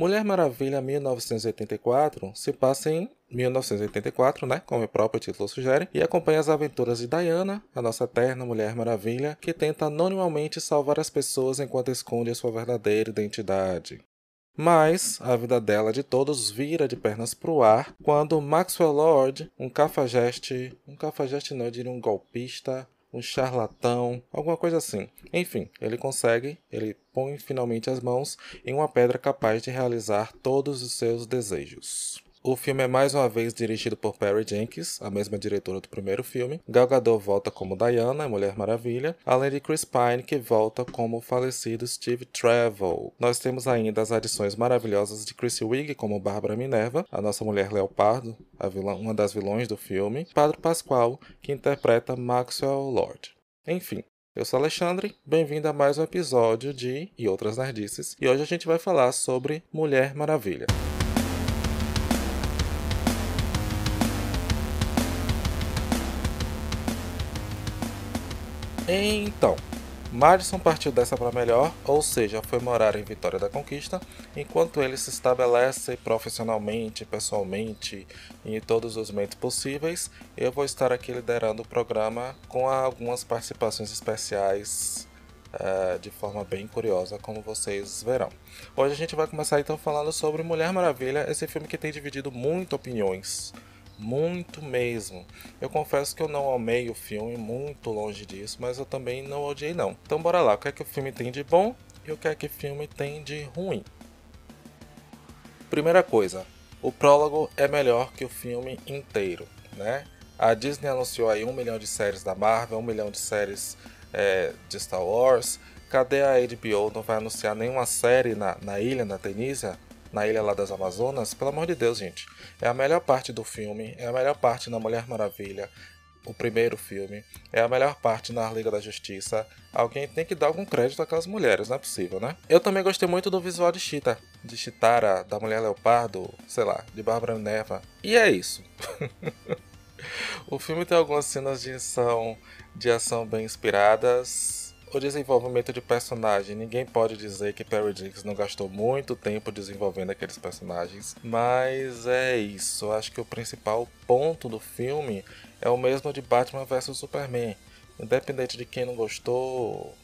Mulher Maravilha 1984 se passa em 1984, né, como o próprio título sugere, e acompanha as aventuras de Diana, a nossa eterna Mulher Maravilha, que tenta anonimamente salvar as pessoas enquanto esconde sua verdadeira identidade. Mas a vida dela de todos vira de pernas pro ar quando Maxwell Lord, um cafajeste, um cafajeste não, eu diria um golpista, um charlatão, alguma coisa assim. Enfim, ele consegue, ele põe finalmente as mãos em uma pedra capaz de realizar todos os seus desejos. O filme é mais uma vez dirigido por Perry Jenkins, a mesma diretora do primeiro filme. Gal Gadot volta como Diana, Mulher Maravilha, além de Chris Pine, que volta como o falecido Steve Trevor. Nós temos ainda as adições maravilhosas de Chrissy Wiig como Bárbara Minerva, a nossa Mulher Leopardo, vilã, uma das vilões do filme, Padre Pascoal, que interpreta Maxwell Lord. Enfim, eu sou Alexandre, bem-vindo a mais um episódio de E Outras Nerdices, e hoje a gente vai falar sobre Mulher Maravilha. Então, Madison partiu dessa para melhor, ou seja, foi morar em Vitória da Conquista, enquanto ele se estabelece profissionalmente, pessoalmente e em todos os meios possíveis. Eu vou estar aqui liderando o programa com algumas participações especiais uh, de forma bem curiosa, como vocês verão. Hoje a gente vai começar então falando sobre Mulher Maravilha, esse filme que tem dividido muito opiniões muito mesmo. Eu confesso que eu não amei o filme, muito longe disso, mas eu também não odiei não. Então bora lá, o que é que o filme tem de bom e o que é que o filme tem de ruim? Primeira coisa, o prólogo é melhor que o filme inteiro, né? A Disney anunciou aí um milhão de séries da Marvel, um milhão de séries é, de Star Wars. Cadê a HBO? Não vai anunciar nenhuma série na, na ilha, na Tenísia? Na ilha lá das Amazonas, pelo amor de Deus, gente. É a melhor parte do filme, é a melhor parte na Mulher Maravilha, o primeiro filme, é a melhor parte na Liga da Justiça. Alguém tem que dar algum crédito àquelas mulheres, não é possível, né? Eu também gostei muito do visual de Chita, de Chitara, da Mulher Leopardo, sei lá, de Bárbara Neva. E é isso. o filme tem algumas cenas de ação, de ação bem inspiradas, o desenvolvimento de personagem, ninguém pode dizer que Perry Jenkins não gastou muito tempo desenvolvendo aqueles personagens, mas é isso. Acho que o principal ponto do filme é o mesmo de Batman vs Superman. Independente de quem não gostou,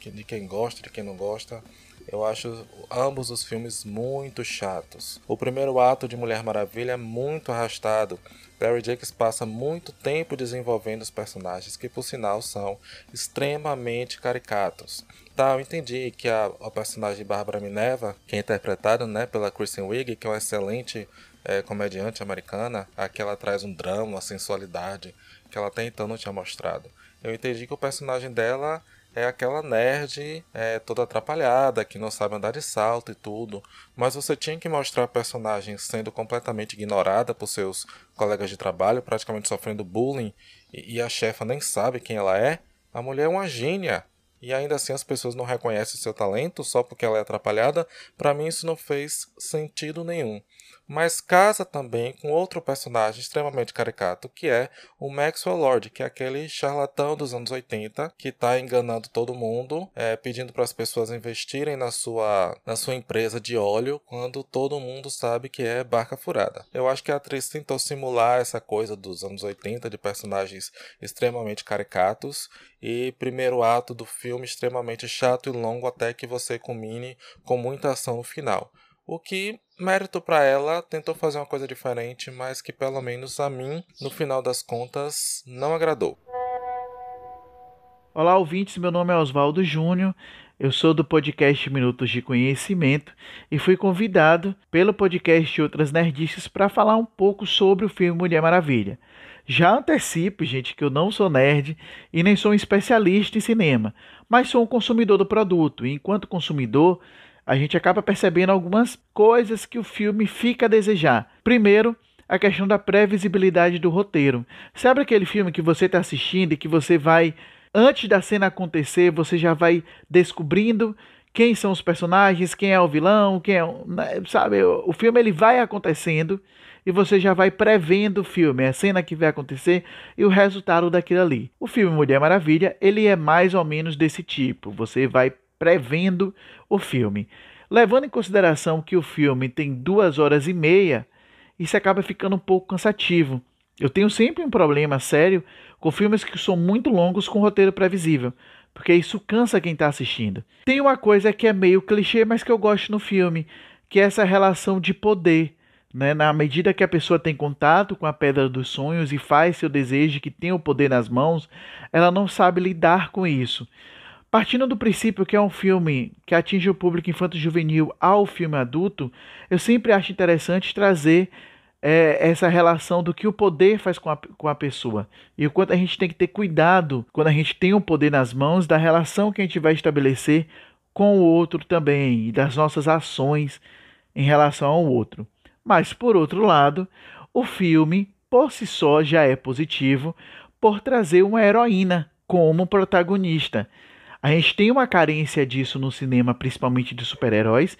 de quem gosta, de quem não gosta, eu acho ambos os filmes muito chatos. O primeiro ato de Mulher Maravilha é muito arrastado. Barry Jenkins passa muito tempo desenvolvendo os personagens, que por sinal são extremamente caricatos. Tá, eu entendi que a, a personagem Bárbara Minerva, que é interpretada né, pela Kristen Wiig, que é uma excelente é, comediante americana, aqui ela traz um drama, uma sensualidade que ela até então não tinha mostrado. Eu entendi que o personagem dela é aquela nerd é, toda atrapalhada, que não sabe andar de salto e tudo. Mas você tinha que mostrar a personagem sendo completamente ignorada por seus colegas de trabalho, praticamente sofrendo bullying, e, e a chefa nem sabe quem ela é. A mulher é uma gênia. E ainda assim as pessoas não reconhecem seu talento só porque ela é atrapalhada. Para mim isso não fez sentido nenhum mas casa também com outro personagem extremamente caricato, que é o Maxwell Lord, que é aquele charlatão dos anos 80 que está enganando todo mundo, é, pedindo para as pessoas investirem na sua, na sua empresa de óleo, quando todo mundo sabe que é barca furada. Eu acho que a atriz tentou simular essa coisa dos anos 80 de personagens extremamente caricatos e primeiro ato do filme extremamente chato e longo até que você culmine com muita ação no final. O que, mérito para ela, tentou fazer uma coisa diferente, mas que pelo menos a mim, no final das contas, não agradou. Olá, ouvintes. Meu nome é Oswaldo Júnior. Eu sou do podcast Minutos de Conhecimento e fui convidado pelo podcast Outras Nerdices para falar um pouco sobre o filme Mulher Maravilha. Já antecipo, gente, que eu não sou nerd e nem sou um especialista em cinema, mas sou um consumidor do produto. E enquanto consumidor, a gente acaba percebendo algumas coisas que o filme fica a desejar. Primeiro, a questão da previsibilidade do roteiro. Sabe aquele filme que você está assistindo e que você vai, antes da cena acontecer, você já vai descobrindo quem são os personagens, quem é o vilão, quem é, né, sabe, o filme ele vai acontecendo e você já vai prevendo o filme, a cena que vai acontecer e o resultado daquilo ali. O filme Mulher Maravilha, ele é mais ou menos desse tipo. Você vai prevendo o filme. Levando em consideração que o filme tem duas horas e meia, isso acaba ficando um pouco cansativo. Eu tenho sempre um problema sério com filmes que são muito longos com roteiro previsível, porque isso cansa quem está assistindo. Tem uma coisa que é meio clichê, mas que eu gosto no filme, que é essa relação de poder. Né? Na medida que a pessoa tem contato com a pedra dos sonhos e faz seu desejo, que tem o poder nas mãos, ela não sabe lidar com isso. Partindo do princípio que é um filme que atinge o público infanto-juvenil ao filme adulto, eu sempre acho interessante trazer é, essa relação do que o poder faz com a, com a pessoa. E o quanto a gente tem que ter cuidado quando a gente tem o poder nas mãos, da relação que a gente vai estabelecer com o outro também, e das nossas ações em relação ao outro. Mas, por outro lado, o filme, por si só, já é positivo por trazer uma heroína como protagonista. A gente tem uma carência disso no cinema, principalmente de super-heróis,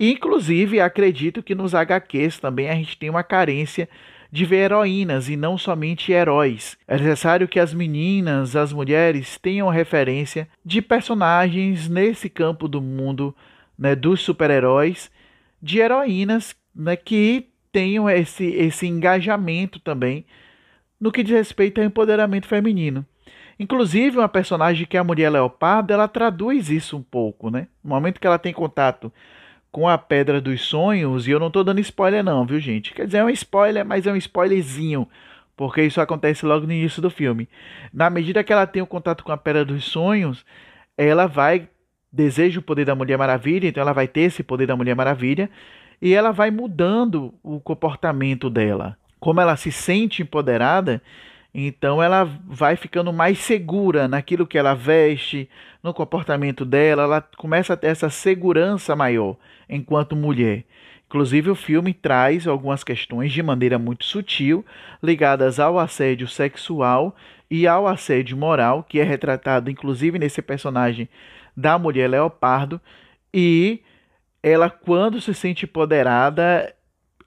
Inclusive, acredito que nos HQs também a gente tem uma carência de ver heroínas e não somente heróis. É necessário que as meninas, as mulheres tenham referência de personagens nesse campo do mundo né, dos super-heróis, de heroínas né, que tenham esse, esse engajamento também no que diz respeito ao empoderamento feminino. Inclusive, uma personagem que é a mulher leopardo, ela traduz isso um pouco, né? No momento que ela tem contato com a Pedra dos Sonhos, e eu não estou dando spoiler não, viu gente? Quer dizer, é um spoiler, mas é um spoilerzinho, porque isso acontece logo no início do filme. Na medida que ela tem o contato com a Pedra dos Sonhos, ela vai deseja o poder da Mulher Maravilha, então ela vai ter esse poder da Mulher Maravilha, e ela vai mudando o comportamento dela. Como ela se sente empoderada, então ela vai ficando mais segura naquilo que ela veste, no comportamento dela, ela começa a ter essa segurança maior enquanto mulher. Inclusive, o filme traz algumas questões de maneira muito sutil ligadas ao assédio sexual e ao assédio moral, que é retratado inclusive nesse personagem da mulher leopardo. E ela, quando se sente empoderada,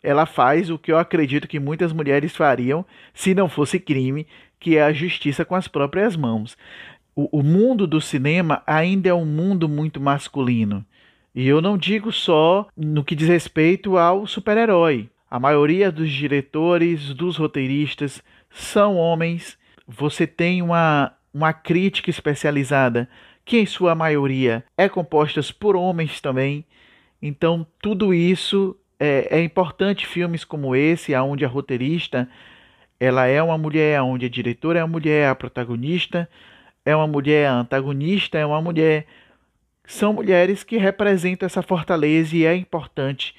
ela faz o que eu acredito que muitas mulheres fariam se não fosse crime, que é a justiça com as próprias mãos. O, o mundo do cinema ainda é um mundo muito masculino. E eu não digo só no que diz respeito ao super-herói. A maioria dos diretores, dos roteiristas são homens. Você tem uma, uma crítica especializada que, em sua maioria, é composta por homens também. Então, tudo isso é, é importante filmes como esse, aonde a roteirista ela é uma mulher, onde a diretora é uma mulher, a protagonista é uma mulher, a antagonista é uma mulher. São mulheres que representam essa fortaleza e é importante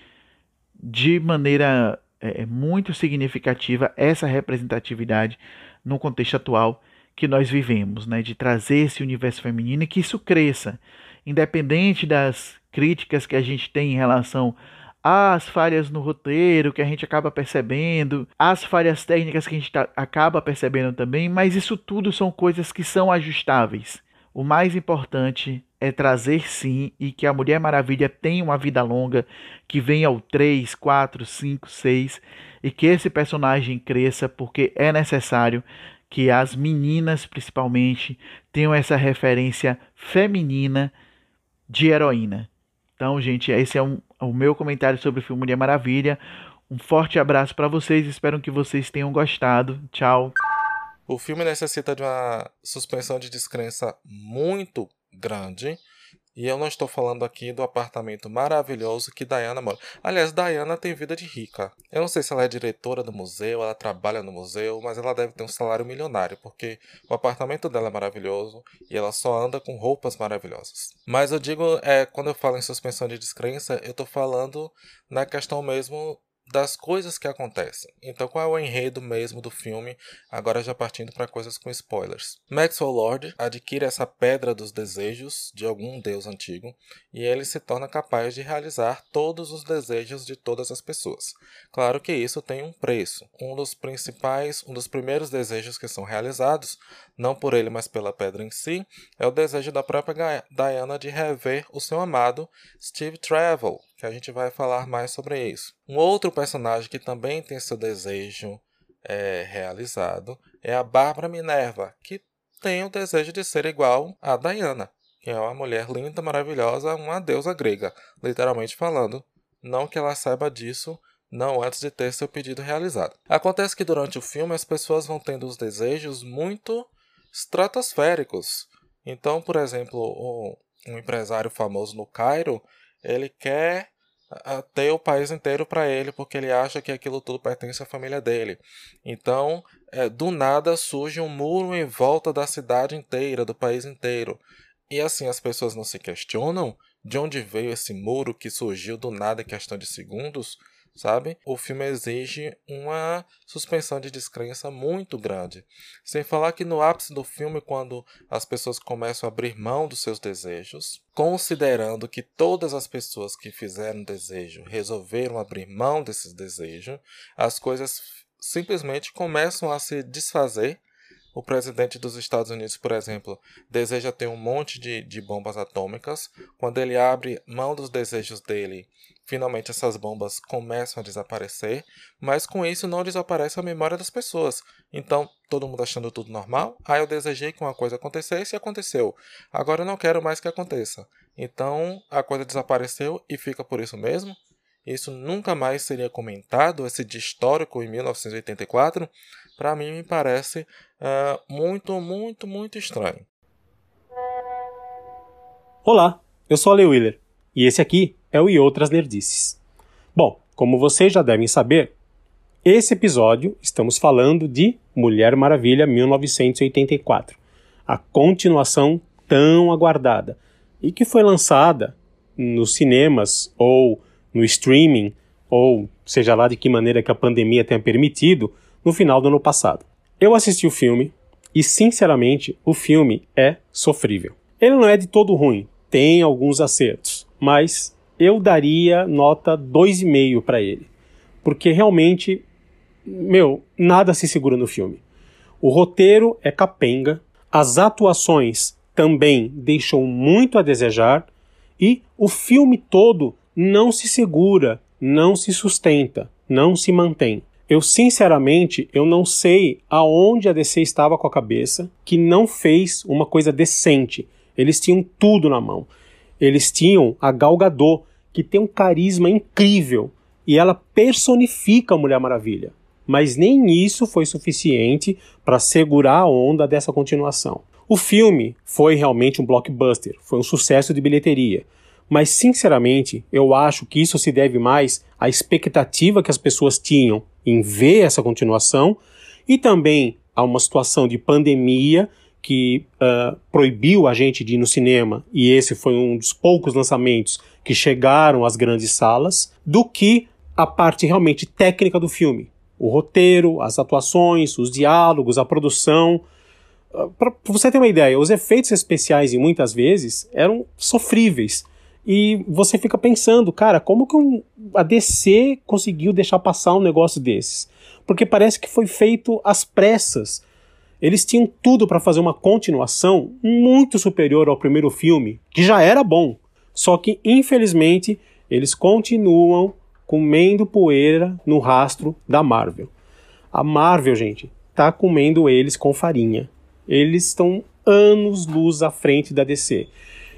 de maneira é, muito significativa essa representatividade no contexto atual que nós vivemos, né, de trazer esse universo feminino e que isso cresça, independente das críticas que a gente tem em relação as falhas no roteiro que a gente acaba percebendo, as falhas técnicas que a gente tá, acaba percebendo também, mas isso tudo são coisas que são ajustáveis. O mais importante é trazer sim e que a Mulher Maravilha tenha uma vida longa, que venha ao 3, 4, 5, 6 e que esse personagem cresça, porque é necessário que as meninas, principalmente, tenham essa referência feminina de heroína. Então, gente, esse é um, o meu comentário sobre o filme Mulher Maravilha. Um forte abraço para vocês, espero que vocês tenham gostado. Tchau. O filme necessita de uma suspensão de descrença muito grande e eu não estou falando aqui do apartamento maravilhoso que Diana mora. Aliás, Diana tem vida de rica. Eu não sei se ela é diretora do museu, ela trabalha no museu, mas ela deve ter um salário milionário, porque o apartamento dela é maravilhoso e ela só anda com roupas maravilhosas. Mas eu digo, é, quando eu falo em suspensão de descrença, eu estou falando na questão mesmo das coisas que acontecem. Então, qual é o enredo mesmo do filme? Agora já partindo para coisas com spoilers. Maxwell Lord adquire essa pedra dos desejos de algum deus antigo e ele se torna capaz de realizar todos os desejos de todas as pessoas. Claro que isso tem um preço. Um dos principais, um dos primeiros desejos que são realizados, não por ele, mas pela pedra em si, é o desejo da própria Diana de rever o seu amado Steve Trevor, que a gente vai falar mais sobre isso. Um outro personagem que também tem seu desejo é, realizado é a Bárbara Minerva, que tem o desejo de ser igual a Diana. que é uma mulher linda, maravilhosa, uma deusa grega, literalmente falando. Não que ela saiba disso, não antes de ter seu pedido realizado. Acontece que durante o filme as pessoas vão tendo os desejos muito estratosféricos. Então, por exemplo, um, um empresário famoso no Cairo, ele quer ter o país inteiro para ele, porque ele acha que aquilo tudo pertence à família dele. Então, é, do nada surge um muro em volta da cidade inteira, do país inteiro. E assim as pessoas não se questionam de onde veio esse muro que surgiu do nada em questão de segundos, sabe? O filme exige uma suspensão de descrença muito grande. Sem falar que no ápice do filme, quando as pessoas começam a abrir mão dos seus desejos, considerando que todas as pessoas que fizeram desejo resolveram abrir mão desses desejos, as coisas simplesmente começam a se desfazer o presidente dos Estados Unidos, por exemplo, deseja ter um monte de, de bombas atômicas. Quando ele abre mão dos desejos dele, finalmente essas bombas começam a desaparecer. Mas com isso não desaparece a memória das pessoas. Então, todo mundo achando tudo normal. Ah, eu desejei que uma coisa acontecesse e aconteceu. Agora eu não quero mais que aconteça. Então, a coisa desapareceu e fica por isso mesmo. Isso nunca mais seria comentado, esse de histórico em 1984 para mim me parece uh, muito, muito, muito estranho. Olá, eu sou a Willer e esse aqui é o E Outras Nerdices. Bom, como vocês já devem saber, esse episódio estamos falando de Mulher Maravilha 1984, a continuação tão aguardada e que foi lançada nos cinemas ou no streaming ou seja lá de que maneira que a pandemia tenha permitido no final do ano passado. Eu assisti o filme e, sinceramente, o filme é sofrível. Ele não é de todo ruim, tem alguns acertos, mas eu daria nota 2,5 para ele, porque realmente, meu, nada se segura no filme. O roteiro é capenga, as atuações também deixam muito a desejar e o filme todo não se segura, não se sustenta, não se mantém. Eu sinceramente eu não sei aonde a DC estava com a cabeça que não fez uma coisa decente. Eles tinham tudo na mão. Eles tinham a Gal Gadot, que tem um carisma incrível e ela personifica a Mulher Maravilha. Mas nem isso foi suficiente para segurar a onda dessa continuação. O filme foi realmente um blockbuster, foi um sucesso de bilheteria. Mas, sinceramente, eu acho que isso se deve mais à expectativa que as pessoas tinham em ver essa continuação e também a uma situação de pandemia que uh, proibiu a gente de ir no cinema, e esse foi um dos poucos lançamentos que chegaram às grandes salas, do que a parte realmente técnica do filme. O roteiro, as atuações, os diálogos, a produção. Uh, Para você ter uma ideia, os efeitos especiais, muitas vezes, eram sofríveis. E você fica pensando, cara, como que um, a DC conseguiu deixar passar um negócio desses? Porque parece que foi feito às pressas. Eles tinham tudo para fazer uma continuação muito superior ao primeiro filme, que já era bom. Só que, infelizmente, eles continuam comendo poeira no rastro da Marvel. A Marvel, gente, tá comendo eles com farinha. Eles estão anos luz à frente da DC.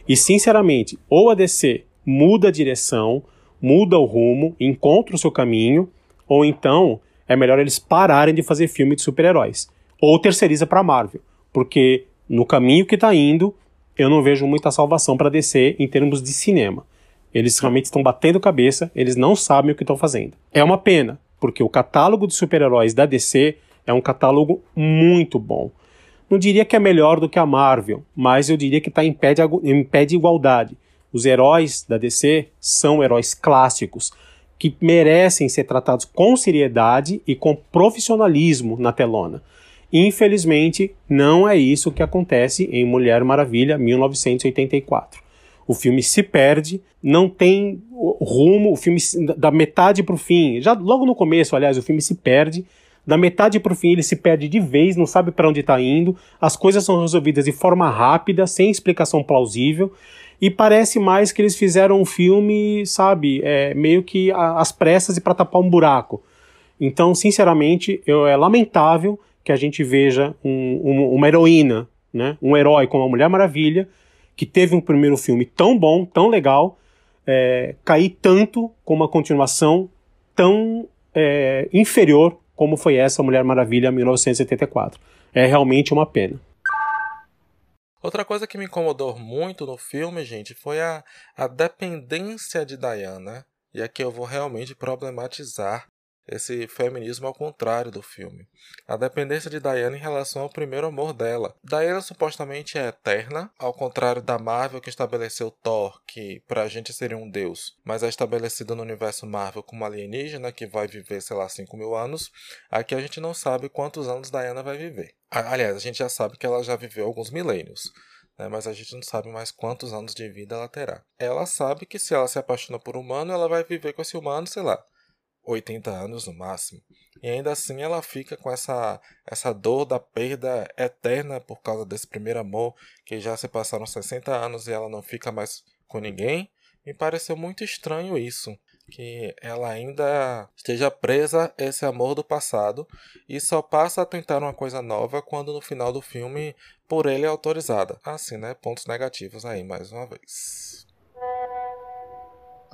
E sinceramente, ou a DC muda a direção, muda o rumo, encontra o seu caminho, ou então é melhor eles pararem de fazer filme de super-heróis. Ou terceiriza para a Marvel, porque no caminho que está indo, eu não vejo muita salvação para DC em termos de cinema. Eles realmente estão batendo cabeça, eles não sabem o que estão fazendo. É uma pena, porque o catálogo de super-heróis da DC é um catálogo muito bom. Não diria que é melhor do que a Marvel, mas eu diria que está em, em pé de igualdade. Os heróis da DC são heróis clássicos que merecem ser tratados com seriedade e com profissionalismo na telona. Infelizmente, não é isso que acontece em Mulher Maravilha 1984. O filme se perde, não tem rumo, o filme da metade para o fim, já logo no começo, aliás, o filme se perde da metade para o fim ele se perde de vez, não sabe para onde está indo, as coisas são resolvidas de forma rápida, sem explicação plausível, e parece mais que eles fizeram um filme, sabe, é, meio que às pressas e para tapar um buraco. Então, sinceramente, eu, é lamentável que a gente veja um, um, uma heroína, né, um herói como a Mulher Maravilha, que teve um primeiro filme tão bom, tão legal, é, cair tanto com uma continuação tão é, inferior como foi essa Mulher Maravilha 1984. É realmente uma pena. Outra coisa que me incomodou muito no filme, gente, foi a, a dependência de Diana. E aqui eu vou realmente problematizar esse feminismo ao contrário do filme. A dependência de Diana em relação ao primeiro amor dela. Diana supostamente é eterna, ao contrário da Marvel que estabeleceu Thor, que pra gente seria um deus, mas é estabelecido no universo Marvel como alienígena que vai viver, sei lá, 5 mil anos. Aqui a gente não sabe quantos anos Diana vai viver. Aliás, a gente já sabe que ela já viveu alguns milênios. Né, mas a gente não sabe mais quantos anos de vida ela terá. Ela sabe que se ela se apaixona por um humano, ela vai viver com esse humano, sei lá, 80 anos no máximo. E ainda assim ela fica com essa, essa dor da perda eterna por causa desse primeiro amor, que já se passaram 60 anos e ela não fica mais com ninguém. Me pareceu muito estranho isso, que ela ainda esteja presa a esse amor do passado e só passa a tentar uma coisa nova quando no final do filme por ele é autorizada. Assim, né? Pontos negativos aí mais uma vez.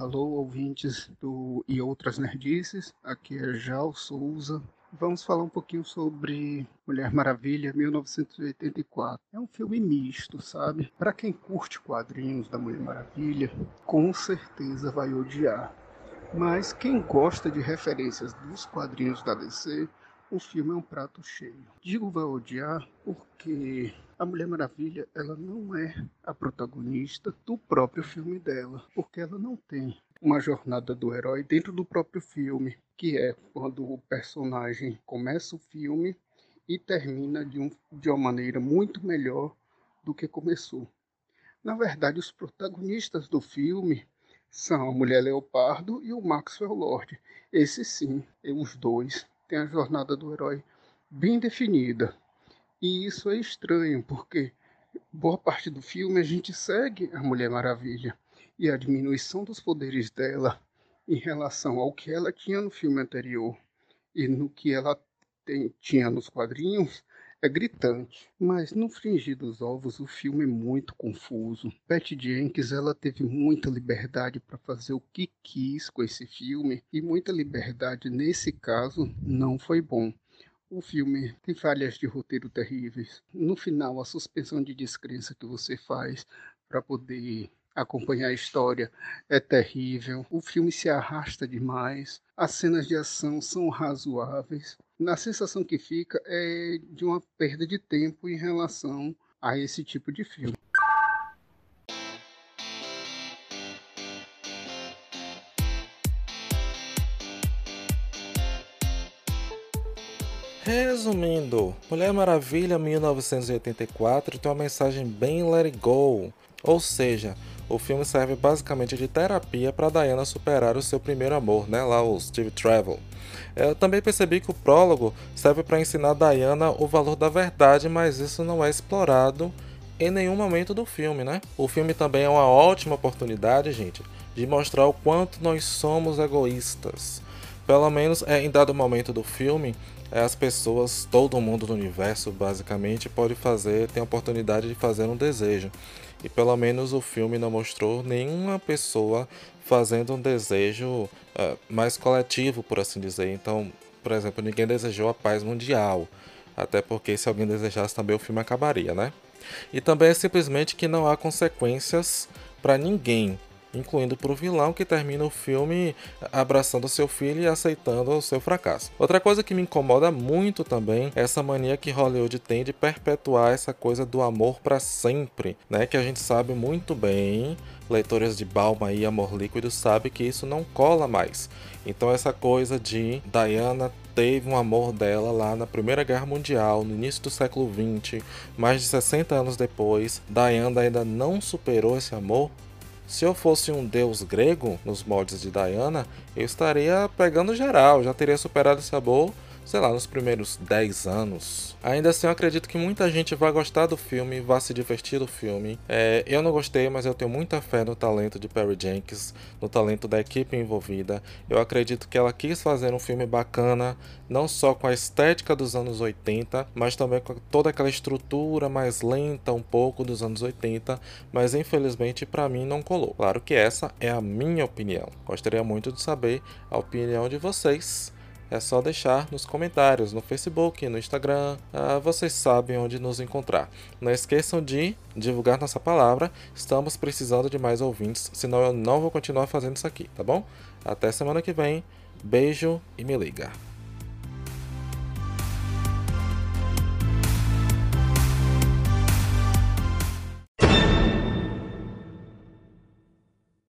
Alô, ouvintes do E Outras Nerdices, aqui é Jal Souza. Vamos falar um pouquinho sobre Mulher Maravilha 1984. É um filme misto, sabe? Para quem curte quadrinhos da Mulher Maravilha, com certeza vai odiar. Mas quem gosta de referências dos quadrinhos da DC, o filme é um prato cheio. Digo vai odiar porque a Mulher Maravilha ela não é a protagonista do próprio filme dela, porque ela não tem uma jornada do herói dentro do próprio filme, que é quando o personagem começa o filme e termina de, um, de uma maneira muito melhor do que começou. Na verdade, os protagonistas do filme são a Mulher Leopardo e o Maxwell Lord. Esses sim, os dois tem a jornada do herói bem definida. E isso é estranho, porque boa parte do filme a gente segue a Mulher Maravilha e a diminuição dos poderes dela em relação ao que ela tinha no filme anterior e no que ela tem, tinha nos quadrinhos é gritante, mas no fringir dos ovos o filme é muito confuso. Patty Jenkins ela teve muita liberdade para fazer o que quis com esse filme e muita liberdade nesse caso não foi bom. O filme tem falhas de roteiro terríveis. No final, a suspensão de descrença que você faz para poder acompanhar a história é terrível. O filme se arrasta demais. As cenas de ação são razoáveis. A sensação que fica é de uma perda de tempo em relação a esse tipo de filme. Resumindo, Mulher Maravilha 1984 tem uma mensagem bem let it go, ou seja, o filme serve basicamente de terapia para Diana superar o seu primeiro amor, né, lá o Steve Travel. Eu também percebi que o prólogo serve para ensinar Diana o valor da verdade, mas isso não é explorado em nenhum momento do filme, né? O filme também é uma ótima oportunidade, gente, de mostrar o quanto nós somos egoístas. Pelo menos é, em dado momento do filme, é, as pessoas, todo mundo do universo, basicamente, pode fazer, tem a oportunidade de fazer um desejo. E pelo menos o filme não mostrou nenhuma pessoa fazendo um desejo uh, mais coletivo, por assim dizer. Então, por exemplo, ninguém desejou a paz mundial. Até porque se alguém desejasse também o filme acabaria, né? E também é simplesmente que não há consequências para ninguém incluindo para o vilão que termina o filme abraçando seu filho e aceitando o seu fracasso. Outra coisa que me incomoda muito também é essa mania que Hollywood tem de perpetuar essa coisa do amor para sempre, né? Que a gente sabe muito bem, leitores de Balma e Amor Líquido sabe que isso não cola mais. Então essa coisa de Diana teve um amor dela lá na Primeira Guerra Mundial, no início do século XX, mais de 60 anos depois, Diana ainda não superou esse amor, se eu fosse um deus grego, nos moldes de Diana, eu estaria pegando geral, já teria superado esse amor sei lá, nos primeiros 10 anos. Ainda assim, eu acredito que muita gente vai gostar do filme, vai se divertir do filme. É, eu não gostei, mas eu tenho muita fé no talento de Perry Jenkins, no talento da equipe envolvida. Eu acredito que ela quis fazer um filme bacana, não só com a estética dos anos 80, mas também com toda aquela estrutura mais lenta um pouco dos anos 80, mas infelizmente para mim não colou. Claro que essa é a minha opinião. Gostaria muito de saber a opinião de vocês é só deixar nos comentários, no Facebook, no Instagram, ah, vocês sabem onde nos encontrar. Não esqueçam de divulgar nossa palavra, estamos precisando de mais ouvintes, senão eu não vou continuar fazendo isso aqui, tá bom? Até semana que vem, beijo e me liga.